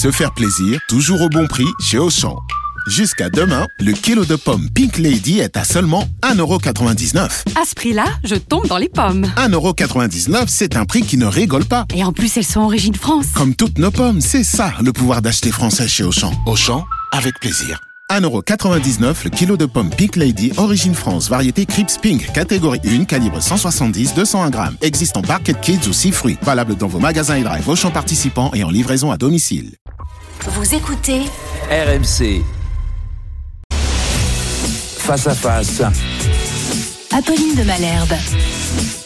Se faire plaisir, toujours au bon prix chez Auchan. Jusqu'à demain, le kilo de pommes Pink Lady est à seulement 1,99€. À ce prix-là, je tombe dans les pommes. 1,99€, c'est un prix qui ne rigole pas. Et en plus, elles sont origine France. Comme toutes nos pommes, c'est ça le pouvoir d'acheter français chez Auchan. Auchan, avec plaisir. 1,99€ le kilo de pommes Pink Lady, origine France, variété Crips Pink, catégorie 1, calibre 170-201 grammes. Existe en Barket Kids ou 6 fruits. Valable dans vos magasins et drive Auchan participants et en livraison à domicile. Vous écoutez RMC. Face à face. Apolline de Malherbe.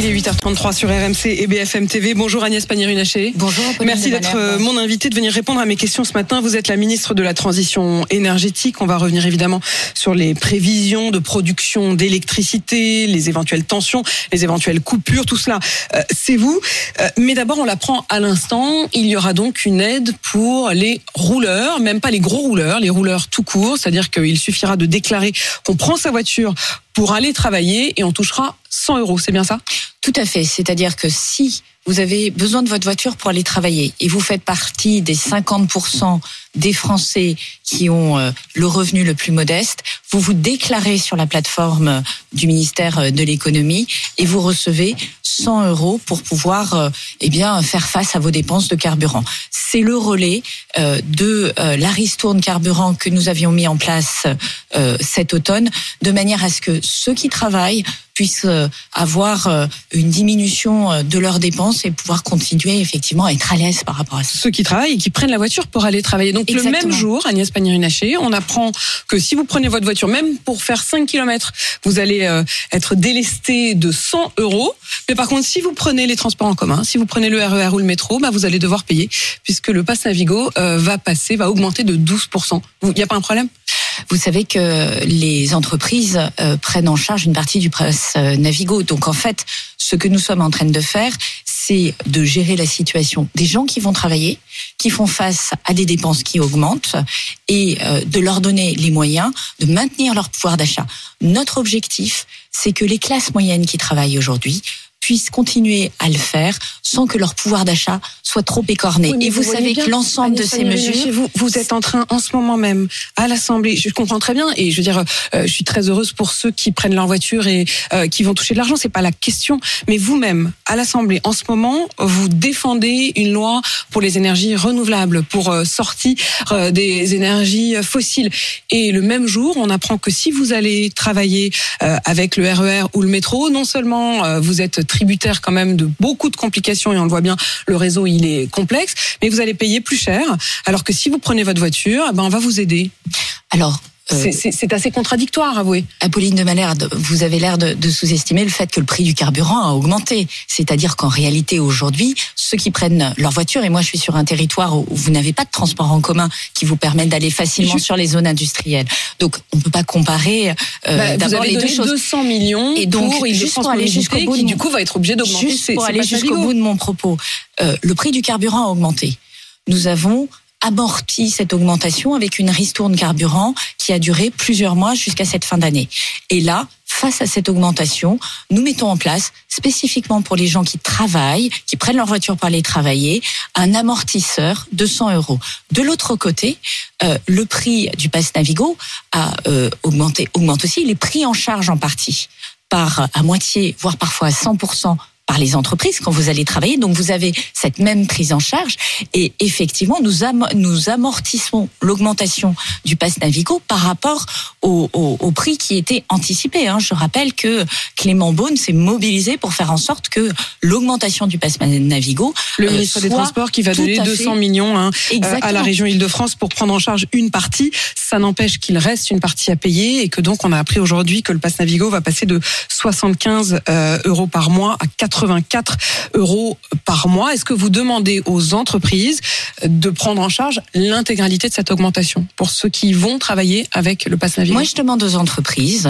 Il est 8h33 sur RMC et BFM TV. Bonjour Agnès Pannier-Runacher. Bonjour. Merci d'être euh, mon invité, de venir répondre à mes questions ce matin. Vous êtes la ministre de la Transition énergétique. On va revenir évidemment sur les prévisions de production d'électricité, les éventuelles tensions, les éventuelles coupures, tout cela. euh, C'est vous. Euh, Mais d'abord, on l'apprend à l'instant. Il y aura donc une aide pour les rouleurs, même pas les gros rouleurs, les rouleurs tout court. C'est-à-dire qu'il suffira de déclarer qu'on prend sa voiture pour aller travailler et on touchera 100 euros. C'est bien ça? Tout à fait. C'est-à-dire que si vous avez besoin de votre voiture pour aller travailler et vous faites partie des 50% des Français qui ont euh, le revenu le plus modeste, vous vous déclarez sur la plateforme du ministère euh, de l'économie et vous recevez 100 euros pour pouvoir euh, eh bien faire face à vos dépenses de carburant. C'est le relais euh, de euh, la ristourne carburant que nous avions mis en place euh, cet automne, de manière à ce que ceux qui travaillent puissent euh, avoir euh, une diminution euh, de leurs dépenses et pouvoir continuer effectivement à être à l'aise par rapport à ça. ceux qui travaillent et qui prennent la voiture pour aller travailler. Le Exactement. même jour, Agnès Pannier-Runacher, on apprend que si vous prenez votre voiture, même pour faire 5 km, vous allez euh, être délesté de 100 euros. Mais par contre, si vous prenez les transports en commun, si vous prenez le RER ou le métro, bah, vous allez devoir payer puisque le pass Navigo euh, va passer, va augmenter de 12%. Il n'y a pas un problème? Vous savez que les entreprises euh, prennent en charge une partie du presse Navigo. Donc en fait, ce que nous sommes en train de faire, c'est de gérer la situation des gens qui vont travailler, qui font face à des dépenses qui augmentent et euh, de leur donner les moyens de maintenir leur pouvoir d'achat. Notre objectif, c'est que les classes moyennes qui travaillent aujourd'hui puissent continuer à le faire sans que leur pouvoir d'achat soit trop écorné. Oui, et vous, savez bien, que l'ensemble de ces mesures... Vous, vous êtes en train, en ce moment même, à l'Assemblée, je comprends très bien, et je veux dire, euh, je suis très heureuse pour ceux qui prennent leur voiture et euh, qui vont toucher de l'argent, c'est pas la question. Mais vous-même, à l'Assemblée, en ce moment, vous défendez une loi pour les énergies renouvelables, pour euh, sortir euh, des énergies fossiles. Et le même jour, on apprend que si vous allez travailler avec le RER ou le métro, non seulement vous êtes tributaire quand même de beaucoup de complications, et on le voit bien, le réseau il est complexe, mais vous allez payer plus cher. Alors que si vous prenez votre voiture, eh ben on va vous aider. Alors, C'est- C'est assez contradictoire, avouez. Apolline de Malherbe, vous avez l'air de, de sous-estimer le fait que le prix du carburant a augmenté. C'est-à-dire qu'en réalité, aujourd'hui, ceux qui prennent leur voiture, et moi je suis sur un territoire où vous n'avez pas de transport en commun qui vous permettent d'aller facilement Je- sur les zones industrielles. Donc on ne peut pas comparer euh, Bah, d'abord les deux choses. 200 millions Et donc, pour juste pour aller jusqu'au bout qui de du coup va être obligé d'augmenter Juste ses- pour ses aller jusqu'au bout de mon propos, euh, le prix du carburant a augmenté. Nous avons amorti cette augmentation avec une ristourne carburant qui a duré plusieurs mois jusqu'à cette fin d'année. Et là, face à cette augmentation, nous mettons en place, spécifiquement pour les gens qui travaillent, qui prennent leur voiture pour aller travailler, un amortisseur de 100 euros. De l'autre côté, euh, le prix du pass Navigo a euh, augmenté, augmente aussi. Il est pris en charge en partie par à moitié, voire parfois à 100% par les entreprises quand vous allez travailler. Donc vous avez cette même prise en charge et effectivement nous, am- nous amortissons l'augmentation du pass Navigo par rapport au, au- au prix qui était anticipé. hein. Je rappelle que Clément Beaune s'est mobilisé pour faire en sorte que l'augmentation du pass Navigo Le euh, ministre des Transports qui va donner à 200 fait- millions hein, euh, à la région Île-de-France pour prendre en charge une partie. Ça n'empêche qu'il reste une partie à payer et que donc on a appris aujourd'hui que le pass Navigo va passer de 75 euh, euros par mois à 84 euros par mois. Est-ce que vous demandez aux entreprises de prendre en charge l'intégralité de cette augmentation pour ceux qui vont travailler avec le pass Navigo? Moi, je demande aux entreprises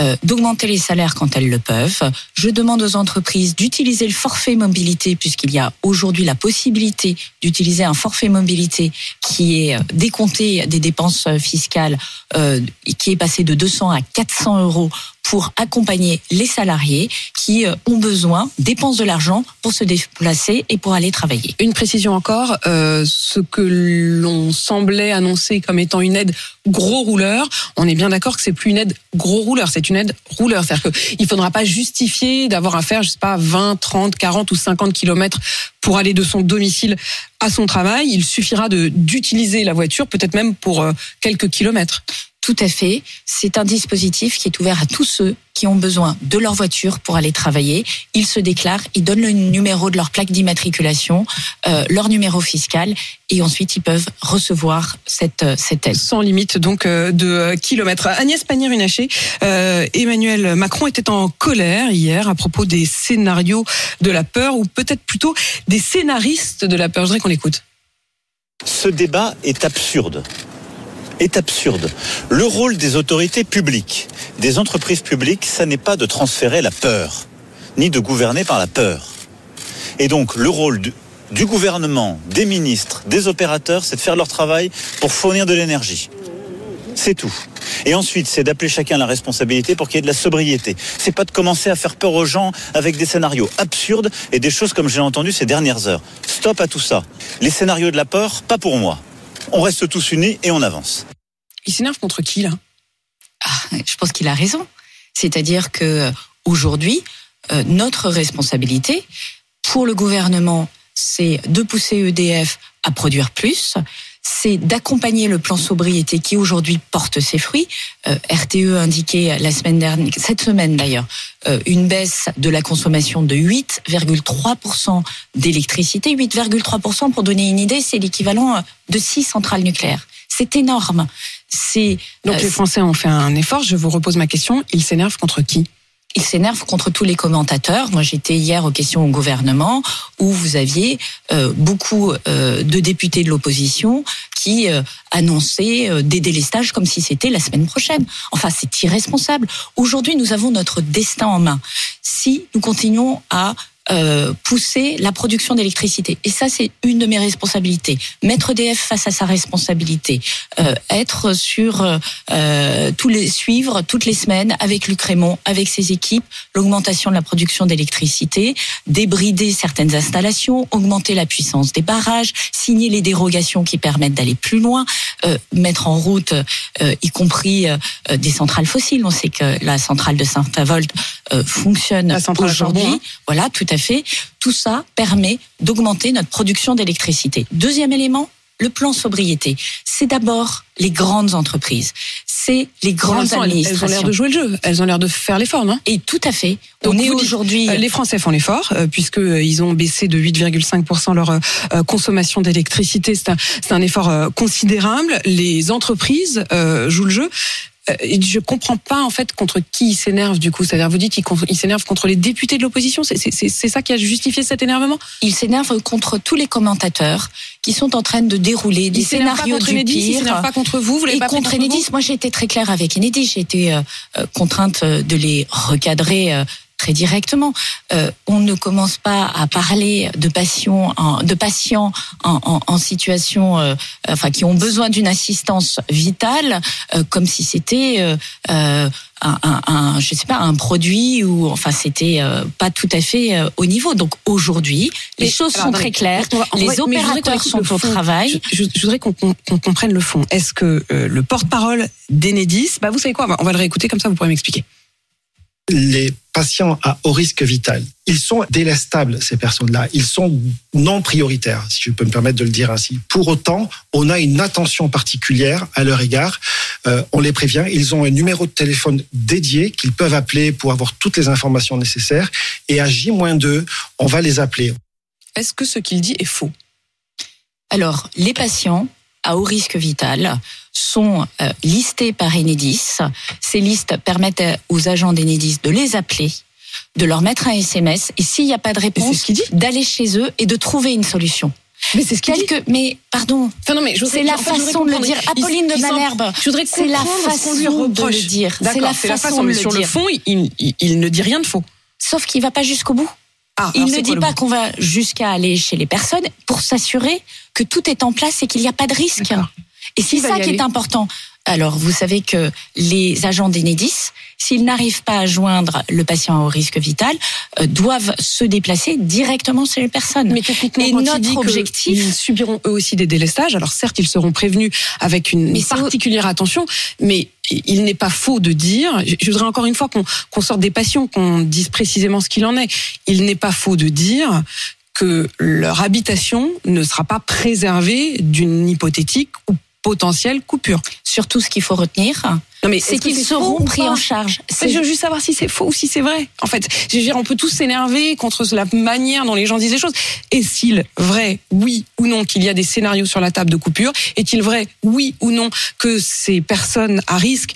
euh, d'augmenter les salaires quand elles le peuvent. Je demande aux entreprises d'utiliser le forfait mobilité, puisqu'il y a aujourd'hui la possibilité d'utiliser un forfait mobilité qui est euh, décompté des dépenses euh, fiscales, euh, qui est passé de 200 à 400 euros pour accompagner les salariés qui ont besoin, dépensent de l'argent pour se déplacer et pour aller travailler. Une précision encore, euh, ce que l'on semblait annoncer comme étant une aide gros rouleur, on est bien d'accord que c'est plus une aide gros rouleur, c'est une aide rouleur. C'est-à-dire qu'il ne faudra pas justifier d'avoir à faire, je sais pas, 20, 30, 40 ou 50 kilomètres pour aller de son domicile à son travail. Il suffira d'utiliser la voiture, peut-être même pour euh, quelques kilomètres. Tout à fait. C'est un dispositif qui est ouvert à tous ceux qui ont besoin de leur voiture pour aller travailler. Ils se déclarent, ils donnent le numéro de leur plaque d'immatriculation, euh, leur numéro fiscal, et ensuite ils peuvent recevoir cette, euh, cette aide. Sans limite donc euh, de kilomètres. Agnès Pannier-Runacher, euh, Emmanuel Macron était en colère hier à propos des scénarios de la peur, ou peut-être plutôt des scénaristes de la peur. Je voudrais qu'on l'écoute. Ce débat est absurde est absurde. Le rôle des autorités publiques, des entreprises publiques, ça n'est pas de transférer la peur, ni de gouverner par la peur. Et donc le rôle du, gouvernement, des ministres, des opérateurs, c'est de faire leur travail pour fournir de l'énergie. C'est tout. Et ensuite, c'est d'appeler chacun la responsabilité pour qu'il y ait de la sobriété. C'est pas de commencer à faire peur aux gens avec des scénarios absurdes et des choses comme j'ai entendu ces dernières heures. Stop à tout ça. Les scénarios de la peur, pas pour moi on reste tous unis et on avance. Il s'énerve contre qui là? Ah, Je pense qu'il a raison. C'est-à-dire que aujourd'hui, euh, notre responsabilité pour le gouvernement, c'est de pousser EDF à produire plus, c'est d'accompagner le plan sobriété qui aujourd'hui porte ses fruits. Euh, RTE indiquait la semaine dernière, cette semaine d'ailleurs, euh, une baisse de la consommation de 8,3% d'électricité. 8,3% pour donner une idée, c'est l'équivalent de six centrales nucléaires. C'est énorme. C'est donc les Français ont fait un effort. Je vous repose ma question. Ils s'énervent contre qui? Il s'énerve contre tous les commentateurs. Moi, j'étais hier aux questions au gouvernement où vous aviez euh, beaucoup euh, de députés de l'opposition qui euh, annonçaient des délestages comme si c'était la semaine prochaine. Enfin, c'est irresponsable. Aujourd'hui, nous avons notre destin en main. Si nous continuons à euh, pousser la production d'électricité. Et ça, c'est une de mes responsabilités. Mettre EDF face à sa responsabilité, euh, être sur euh, tous les suivre toutes les semaines avec Luc Raymond, avec ses équipes, l'augmentation de la production d'électricité, débrider certaines installations, augmenter la puissance des barrages, signer les dérogations qui permettent d'aller plus loin, euh, mettre en route, euh, y compris euh, des centrales fossiles. On sait que la centrale de Saint-Avold fonctionne aujourd'hui. Voilà, tout à fait. Tout ça permet d'augmenter notre production d'électricité. Deuxième élément, le plan sobriété. C'est d'abord les grandes entreprises, c'est les grandes administrations. Elles ont l'air de jouer le jeu, elles ont l'air de faire l'effort, non? Et tout à fait. On est aujourd'hui. Les Français font l'effort euh, puisque euh, ils ont baissé de 8,5% leur euh, consommation d'électricité. C'est un, un, effort considérable. Les entreprises jouent le jeu. Euh, je comprends pas en fait contre qui il s'énerve du coup. C'est-à-dire, vous dites qu'il s'énerve contre les députés de l'opposition. C'est ça qui a justifié cet énervement? Il s'énerve contre tous les commentateurs qui sont en train de dérouler des scénarios du Enedis, pire. Il s'énerve pas contre vous. Vous et pas contre Enedis, moi j'ai été très claire avec Enedis. J'ai été euh, contrainte de les recadrer. Euh, très directement. Euh, on ne commence pas à parler de patients en, de patients en, en, en situation, euh, enfin qui ont besoin d'une assistance vitale, euh, comme si c'était un, un, un, je sais pas, un produit ou enfin c'était pas tout à fait au niveau. Donc aujourd'hui, les choses sont très claires. On va, on les va, opérateurs sont au travail. Je, je, je voudrais qu'on qu qu comprenne le fond. Est-ce que le porte-parole d'Enedis, bah vous savez quoi, on va le réécouter comme ça, vous pourrez m'expliquer les patients à haut risque vital, ils sont délestables, ces personnes-là. Ils sont non prioritaires, si je peux me permettre de le dire ainsi. Pour autant, on a une attention particulière à leur égard. Euh, on les prévient. Ils ont un numéro de téléphone dédié qu'ils peuvent appeler pour avoir toutes les informations nécessaires. Et à J-2, on va les appeler. Est-ce que ce qu'il dit est faux? Alors, les patients à haut risque vital sont euh, listés par Enedis. Ces listes permettent aux agents d'Enedis de les appeler, de leur mettre un SMS et s'il n'y a pas de réponse, d'aller chez eux et de trouver une solution. Mais c'est ce qu'il Quelque, mais pardon. Enfin non, mais c'est la façon de le dire. Apolline de Malherbe. Je voudrais c'est la façon de le dire. C'est la, façon, la façon mais sur le fond, il, il, il, ne dit rien de faux. Sauf qu'il va pas jusqu'au bout. Ah, il ne dit pas qu'on va jusqu'à aller chez les personnes pour s'assurer que tout est en place et qu'il n'y a pas de risque. Et c'est ça qui aller. est important. Alors, vous savez que les agents d'Enedis, s'ils n'arrivent pas à joindre le patient au risque vital, euh, doivent se déplacer directement chez les personnes. Mais techniquement, Et quand notre dit objectif- ils subiront eux aussi des délestages. Alors certes, ils seront prévenus avec une Mais particulière attention, mais il n'est pas faux de dire. Je voudrais encore une fois qu'on sorte des passions, qu'on dise précisément ce qu'il en est. Il n'est pas faux de dire que leur habitation ne sera pas préservée d'une hypothétique ou potentielle coupure. Surtout, ce qu'il faut retenir, Non, mais c'est qu'ils seront pris en charge. Je veux juste savoir si c'est faux ou si c'est vrai. En fait, je veux dire, on peut tous s'énerver contre la manière dont les gens disent les choses. Est-il vrai, oui ou non, qu'il y a des scénarios sur la table de coupure? Est-il vrai, oui ou non, que ces personnes à risque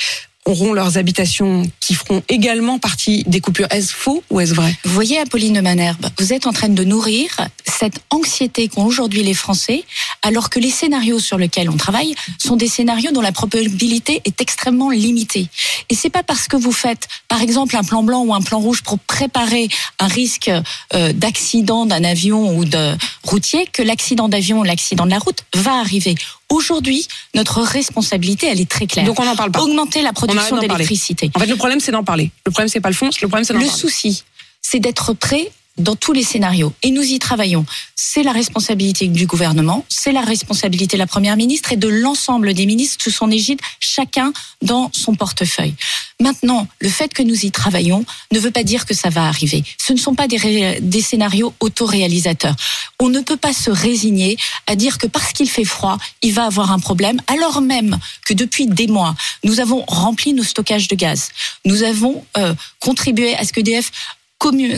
auront leurs habitations qui feront également partie des coupures Est-ce faux ou est-ce vrai? Vous voyez, Apolline de Manerbe, vous êtes en train de nourrir cette anxiété qu'ont aujourd'hui les Français, alors que les scénarios sur lesquels on travaille sont des scénarios dont la probabilité est extrêmement limitée. Et c'est pas parce que vous faites, par exemple, un plan blanc ou un plan rouge pour préparer un risque euh, d'accident d'un avion ou de routier que l'accident d'avion ou l'accident de la route va arriver. Aujourd'hui, notre responsabilité, elle est très claire. Donc on n'en parle pas. Augmenter la production d'électricité. En fait, le problème, c'est d'en parler. Le problème, c'est pas le fond. Le problème, c'est d'en Le parler. souci, c'est d'être prêt dans tous les scénarios. Et nous y travaillons. C'est la responsabilité du gouvernement, c'est la responsabilité de la Première ministre et de l'ensemble des ministres sous son égide, chacun dans son portefeuille. Maintenant, le fait que nous y travaillons ne veut pas dire que ça va arriver. Ce ne sont pas des, scénarios autoréalisateurs. On ne peut pas se résigner à dire que parce qu'il fait froid, il va avoir un problème, alors même que depuis des mois, nous avons rempli nos stockages de gaz. Nous avons euh, contribué à ce que DF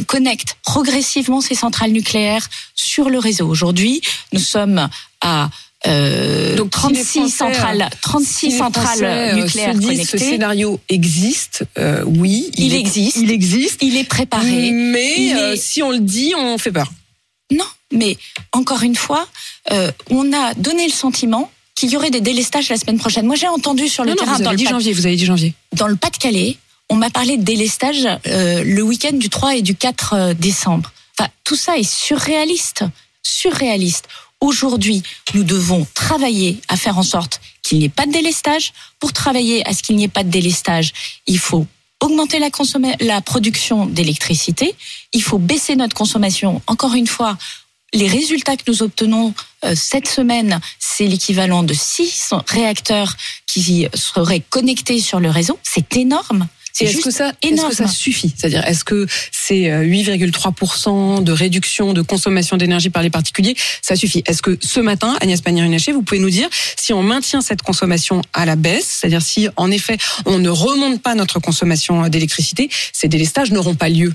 connecte progressivement ses centrales nucléaires sur le réseau. Aujourd'hui, nous sommes à euh, Donc, si les 36 Français, centrales, euh, 36 Si les centrales euh, nucléaires connectées. Ce scénario existe, euh, oui. Il est- existe. Il existe. Il est préparé. Mais euh, si on le dit, on fait peur. Non, mais encore une fois, euh, on a donné le sentiment qu'il y aurait des délestages la semaine prochaine. Moi, j'ai entendu sur le Non, non, terrain vous dans avez le, dit Pas- janvier. Vous avez dit janvier. dans le Pas-de-Calais, on m'a parlé de délestage euh, le week-end du 3 et du 4 euh, décembre. Enfin, tout ça est surréaliste, surréaliste. Aujourd'hui, nous devons travailler à faire en sorte qu'il n'y ait pas de délestage. Pour travailler à ce qu'il n'y ait pas de délestage, il faut augmenter la, la production d'électricité, il faut baisser notre consommation. Encore une fois, les résultats que nous obtenons euh, cette semaine, c'est l'équivalent de six réacteurs qui seraient connectés sur le réseau. C'est énorme. C'est est-ce que ça, est-ce énorme. que ça suffit C'est-à-dire, est-ce que c'est euh, 8,3% de réduction de consommation d'énergie par les particuliers Ça suffit. Est-ce que ce matin, Agnès Pannier-Runacher, vous pouvez nous dire si on maintient cette consommation à la baisse, c'est-à-dire si en effet on ne remonte pas notre consommation d'électricité, ces délestages n'auront pas lieu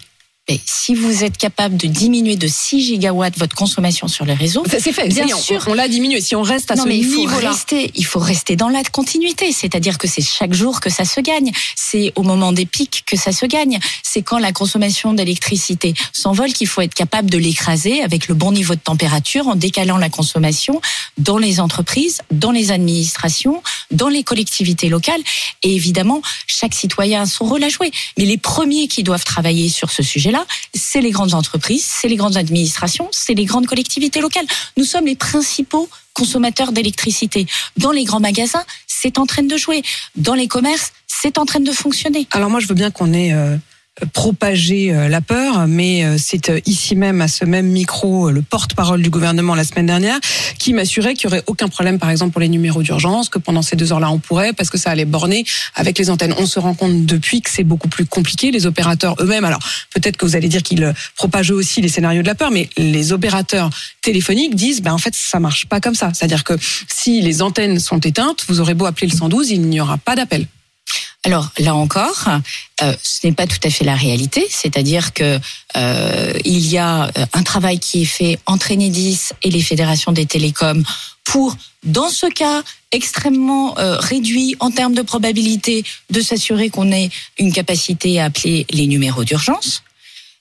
Mais si vous êtes capable de diminuer de 6 gigawatts votre consommation sur les réseaux, C'est fait, Bien on- sûr. On, l'a diminué. Si on reste à non, ce mais il faut rester, il faut rester dans la continuité. C'est-à-dire que c'est chaque jour que ça se gagne. C'est au moment des pics que ça se gagne. C'est quand la consommation d'électricité s'envole qu'il faut être capable de l'écraser avec le bon niveau de température en décalant la consommation dans les entreprises, dans les administrations, dans les collectivités locales. Et évidemment, chaque citoyen a son rôle à jouer. Mais les premiers qui doivent travailler sur ce sujet-là, c'est les grandes entreprises, c'est les grandes administrations, c'est les grandes collectivités locales. Nous sommes les principaux consommateurs d'électricité. Dans les grands magasins, c'est en train de jouer. Dans les commerces, c'est en train de fonctionner. Alors moi, je veux bien qu'on ait euh, propagé euh, la peur, mais euh, c'est euh, ici même, à ce même micro, le porte-parole du gouvernement la semaine dernière, qui m'assurait qu'il y aurait aucun problème, par exemple, pour les numéros d'urgence, que pendant ces deux heures-là, on pourrait, parce que ça allait borner avec les antennes. On se rend compte depuis que c'est beaucoup plus compliqué. Les opérateurs eux-mêmes, alors peut-être que vous allez dire qu'ils propagent aussi les scénarios de la peur, mais les opérateurs téléphoniques disent, ben en fait, ça marche pas comme ça. C'est-à-dire que si les antennes sont éteintes, vous aurez beau appeler le 112, il n'y aura pas d'appel. Alors là encore, euh, ce n'est pas tout à fait la réalité, c'est-à-dire que euh, il y a euh, un travail qui est fait entre Enedis et les fédérations des télécoms pour, dans ce cas extrêmement réduit en termes de probabilité, de s'assurer qu'on ait une capacité à appeler les numéros d'urgence.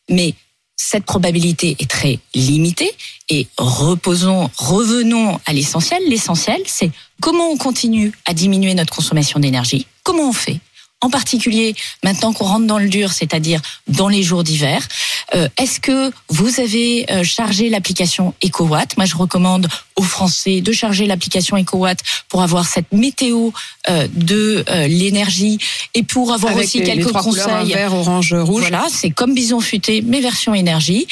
Mais cette probabilité est très limitée et reposons, revenons à l'essentiel. L'essentiel, c'est comment on continue à diminuer notre consommation d'énergie. Comment on fait? En particulier maintenant qu'on rentre dans le dur, c'est-à-dire dans les jours d'hiver. Euh, Est-ce que vous avez euh, chargé l'application EcoWatt? Moi, je recommande aux Français de charger l'application EcoWatt pour avoir cette météo euh, de l'énergie et pour avoir Avec aussi les- les quelques trois couleurs, conseils. vert, orange, rouge. Voilà, c'est comme Bison Futé, mais version énergie.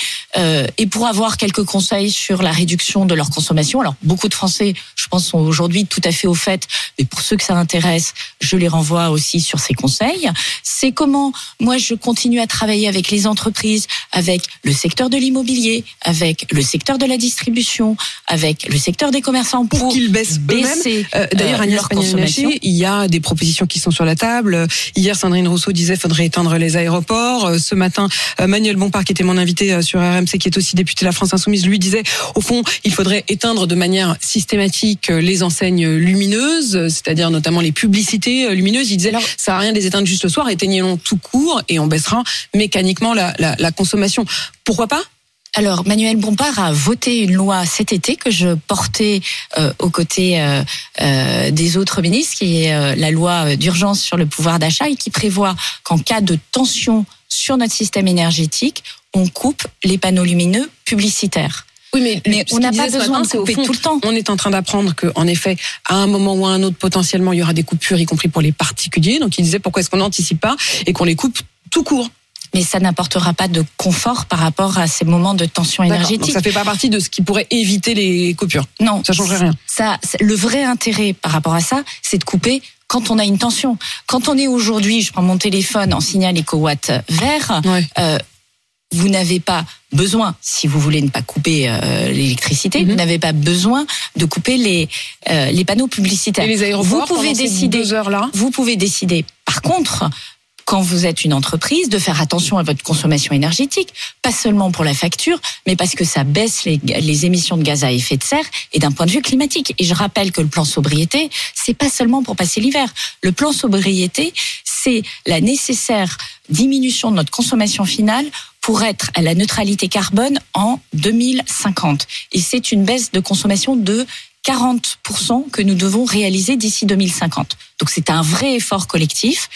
Et pour avoir quelques conseils sur la réduction de leur consommation. Alors, beaucoup de Français, je pense, sont aujourd'hui tout à fait au fait. Mais pour ceux que ça intéresse, je les renvoie aussi sur ces conseils. C'est comment, moi, je continue à travailler avec les entreprises, avec le secteur de l'immobilier, avec le secteur de la distribution, avec le secteur des commerçants pour qu'ils baissent eux-mêmes. baisser Euh, D'ailleurs, euh, Agnès Pannier-Runacher, consommation. il y a des propositions qui sont sur la table. Euh, Hier, Sandrine Rousseau disait faudrait éteindre les aéroports. Euh, Ce matin, euh, Manuel Bompard, qui était mon invité euh, sur RMC, qui est aussi député de la France Insoumise, lui disait, au fond, il faudrait éteindre de manière systématique euh, les enseignes lumineuses, euh, c'est-à-dire notamment les publicités euh, lumineuses. Il disait, ça sert à rien de les éteindre juste le soir, éteignons tout court et on baissera mécaniquement la, la, la consommation. Pourquoi pas? Alors, Manuel Bompard a voté une loi cet été que je portais euh, aux côtés euh, euh, des autres ministres, qui est la loi d'urgence sur le pouvoir d'achat et qui prévoit qu'en cas de tension sur notre système énergétique, on coupe les panneaux lumineux publicitaires. Oui, mais, on n'a pas besoin matin, de couper fond, tout le temps. On est en train d'apprendre que, en effet, à un moment ou à un autre, potentiellement, il y aura des coupures, y compris pour les particuliers. Donc, il disait pourquoi est-ce qu'on n'anticipe pas et qu'on les coupe tout court. Mais ça n'apportera pas de confort par rapport à ces moments de tension D'accord. Donc, énergétique. ça fait pas partie de ce qui pourrait éviter les coupures. Non, Ça changerait rien. Ça, le vrai intérêt par rapport à ça, c'est de couper quand on a une tension. Quand on est aujourd'hui, je prends mon téléphone en signal éco-watt vert, euh, vous n'avez pas besoin, si vous voulez ne pas couper euh, l'électricité, Mhm. vous n'avez pas besoin de couper les euh, les panneaux publicitaires. Et les aéroports, vous pouvez ces décider. deux heures-là? Vous pouvez décider. Par contre, quand vous êtes une entreprise, de faire attention à votre consommation énergétique, pas seulement pour la facture, mais parce que ça baisse les, émissions de gaz à effet de serre et d'un point de vue climatique. Et je rappelle que le plan sobriété, c'est pas seulement pour passer l'hiver. Le plan sobriété, c'est la nécessaire diminution de notre consommation finale pour être à la neutralité carbone en 2050. Et c'est une baisse de consommation de 40% que nous devons réaliser d'ici 2050. Donc c'est un vrai effort collectif.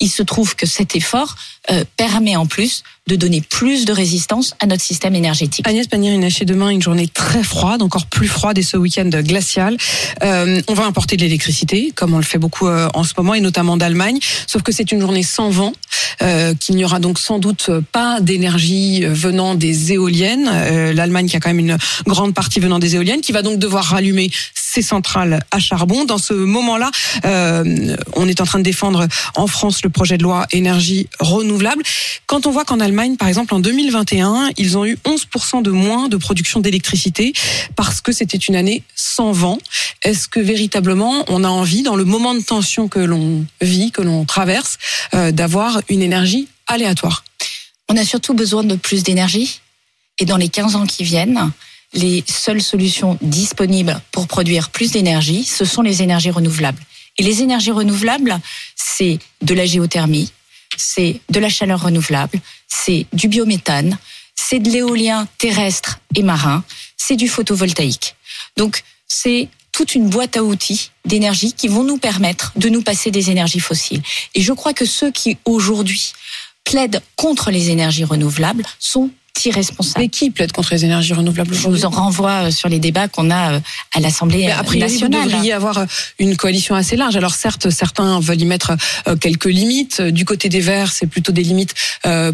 Il se trouve que cet effort euh, permet en plus de donner plus de résistance à notre système énergétique. Agnès Pannier-Runacher, demain, une journée très froide, encore plus froide et ce week-end glacial. Euh, on va importer de l'électricité, comme on le fait beaucoup euh, en ce moment, et notamment d'Allemagne. Sauf que c'est une journée sans vent, euh, qu'il n'y aura donc sans doute pas d'énergie venant des éoliennes. Euh, L'Allemagne qui a quand même une grande partie venant des éoliennes, qui va donc devoir rallumer ses centrales à charbon. Dans ce moment-là, euh, on est en train de défendre en France le projet de loi énergie renouvelable. Quand on voit qu'en Allemagne, par exemple, en 2021, ils ont eu 11% de moins de production d'électricité parce que c'était une année sans vent. Est-ce que véritablement, on a envie, dans le moment de tension que l'on vit, que l'on traverse, euh, d'avoir une énergie aléatoire? On a surtout besoin de plus d'énergie. Et dans les 15 ans qui viennent, les seules solutions disponibles pour produire plus d'énergie, ce sont les énergies renouvelables. Et les énergies renouvelables, c'est de la géothermie, c'est de la chaleur renouvelable, c'est du biométhane, c'est de l'éolien terrestre et marin, c'est du photovoltaïque. Donc, c'est toute une boîte à outils d'énergie qui vont nous permettre de nous passer des énergies fossiles. Et je crois que ceux qui aujourd'hui plaident contre les énergies renouvelables sont Mais qui plaide contre les énergies renouvelables Je vous en renvoie euh, sur les débats qu'on a euh, à l'Assemblée Mais euh, a priori, vous nationale. devriez avoir euh, une coalition assez large. Alors certes, certains veulent y mettre quelques limites. Du côté des Verts, c'est plutôt des limites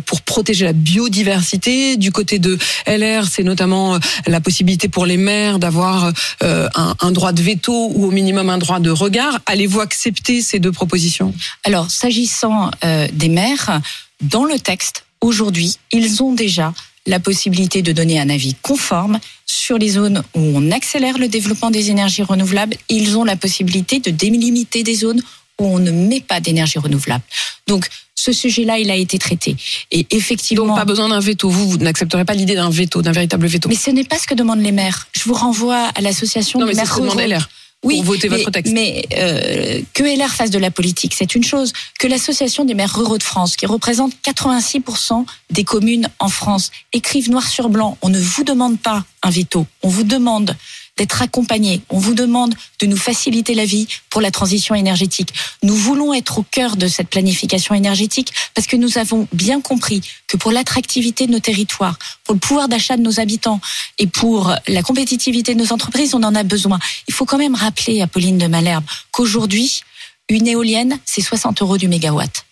pour protéger la biodiversité. Du côté de LR, c'est notamment la possibilité pour les maires d'avoir un, droit de veto ou au minimum un droit de regard. Allez-vous accepter ces deux propositions? Alors, s'agissant des maires, dans le texte, aujourd'hui, ils ont déjà la possibilité de donner un avis conforme sur les zones où on accélère le développement des énergies renouvelables. Ils ont la possibilité de délimiter des zones où on ne met pas d'énergie renouvelable. Donc, ce sujet-là, il a été traité. Et effectivement. Donc pas besoin d'un veto. Vous, vous n'accepterez pas l'idée d'un veto, d'un véritable veto. Mais ce n'est pas ce que demandent les maires. Je vous renvoie à l'association des maires ce que demande ruraux. Oui, pour voter mais, votre texte. Mais euh, que LR fasse de la politique, c'est une chose. Que l'association des maires ruraux de France, qui représente 86% des communes en France, écrive noir sur blanc, on ne vous demande pas un veto, on vous demande d'être accompagnés. On vous demande de nous faciliter la vie pour la transition énergétique. Nous voulons être au cœur de cette planification énergétique parce que nous avons bien compris que pour l'attractivité de nos territoires, pour le pouvoir d'achat de nos habitants et pour la compétitivité de nos entreprises, on en a besoin. Il faut quand même rappeler, Apolline de Malherbe, qu'aujourd'hui, une éolienne, c'est 60 euros du mégawatt.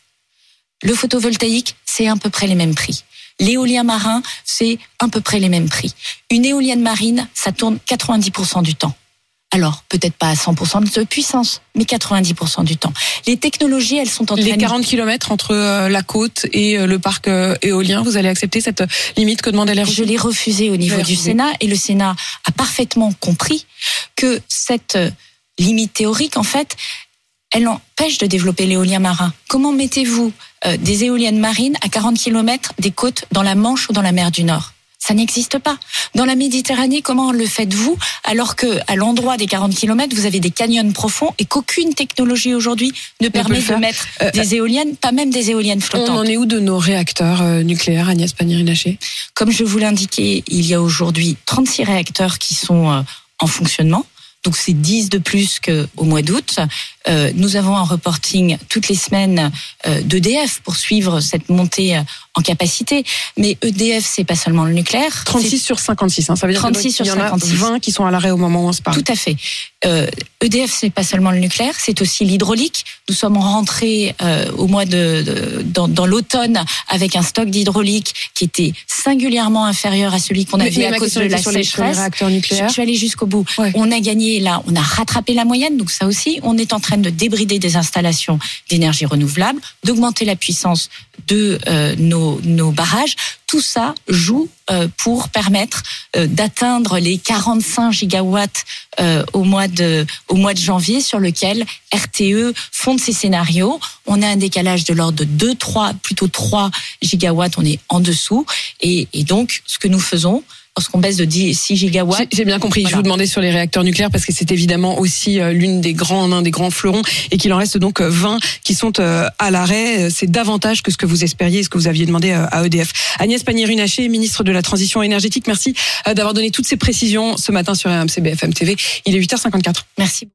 Le photovoltaïque, c'est à peu près les mêmes prix. L'éolien marin, c'est à peu près les mêmes prix. Une éolienne marine, ça tourne 90% du temps. Alors, peut-être pas à 100% de puissance, mais 90% du temps. Les technologies, elles sont en train Les 40 km entre euh, la côte et euh, le parc euh, éolien, vous allez accepter cette limite que demandait l'air Je l'ai refusé au niveau du. Sénat et le Sénat a parfaitement compris que cette limite théorique, en fait, elle empêche de développer l'éolien marin. Comment mettez-vous euh, des éoliennes marines à 40 km des côtes dans la Manche ou dans la mer du Nord ça n'existe pas. Dans la Méditerranée, comment le faites-vous alors que à l'endroit des 40 km, vous avez des canyons profonds et qu'aucune technologie aujourd'hui ne permet de mettre Euh, des éoliennes, pas même des éoliennes On flottantes. en est où de nos réacteurs euh, nucléaires, Agnès Pannier-Runacher? Comme je vous l'indiquais, il y a aujourd'hui 36 réacteurs qui sont euh, en fonctionnement. Donc c'est 10 de plus qu'au mois d'août. Euh, nous avons un reporting toutes les semaines euh, d'EDF pour suivre cette montée euh, en capacité. Mais EDF, c'est pas seulement le nucléaire. 36 sur 56, hein, ça veut dire 36 qu'il y sur en a 56. 20 qui sont à l'arrêt au moment où on se parle. Tout à fait. Euh, EDF, c'est pas seulement le nucléaire, c'est aussi l'hydraulique. Nous sommes rentrés euh, au mois de, de- dans, dans l'automne avec un stock d'hydraulique qui était singulièrement inférieur à celui qu'on avait à cause de la sur les- sur les sécheresse. réacteurs nucléaires. je vais aller jusqu'au bout. Ouais. On a gagné là, on a rattrapé la moyenne, donc ça aussi, on est en train de débrider des installations d'énergie renouvelable, d'augmenter la puissance de euh, nos, nos barrages. Tout ça joue euh, pour permettre euh, d'atteindre les 45 gigawatts euh, au mois de janvier sur lequel RTE fonde ses scénarios. On a un décalage de l'ordre de 2 3 plutôt 3 gigawatts, on est en dessous et donc ce que nous faisons lorsqu'on baisse de 10, 6 gigawatts J'ai- bien compris. Je Voilà. vous demandais sur les réacteurs nucléaires parce que c'est évidemment aussi euh, l'une des grands, un des grands fleurons et qu'il en reste donc euh, 20 qui sont euh, à l'arrêt. Euh, C'est davantage que ce que vous espériez, et ce que vous aviez demandé euh, à EDF. Agnès Pannier-Runacher, ministre de la Transition énergétique, merci euh, d'avoir donné toutes ces précisions ce matin sur RMC BFM TV. Il est 8h54. Merci.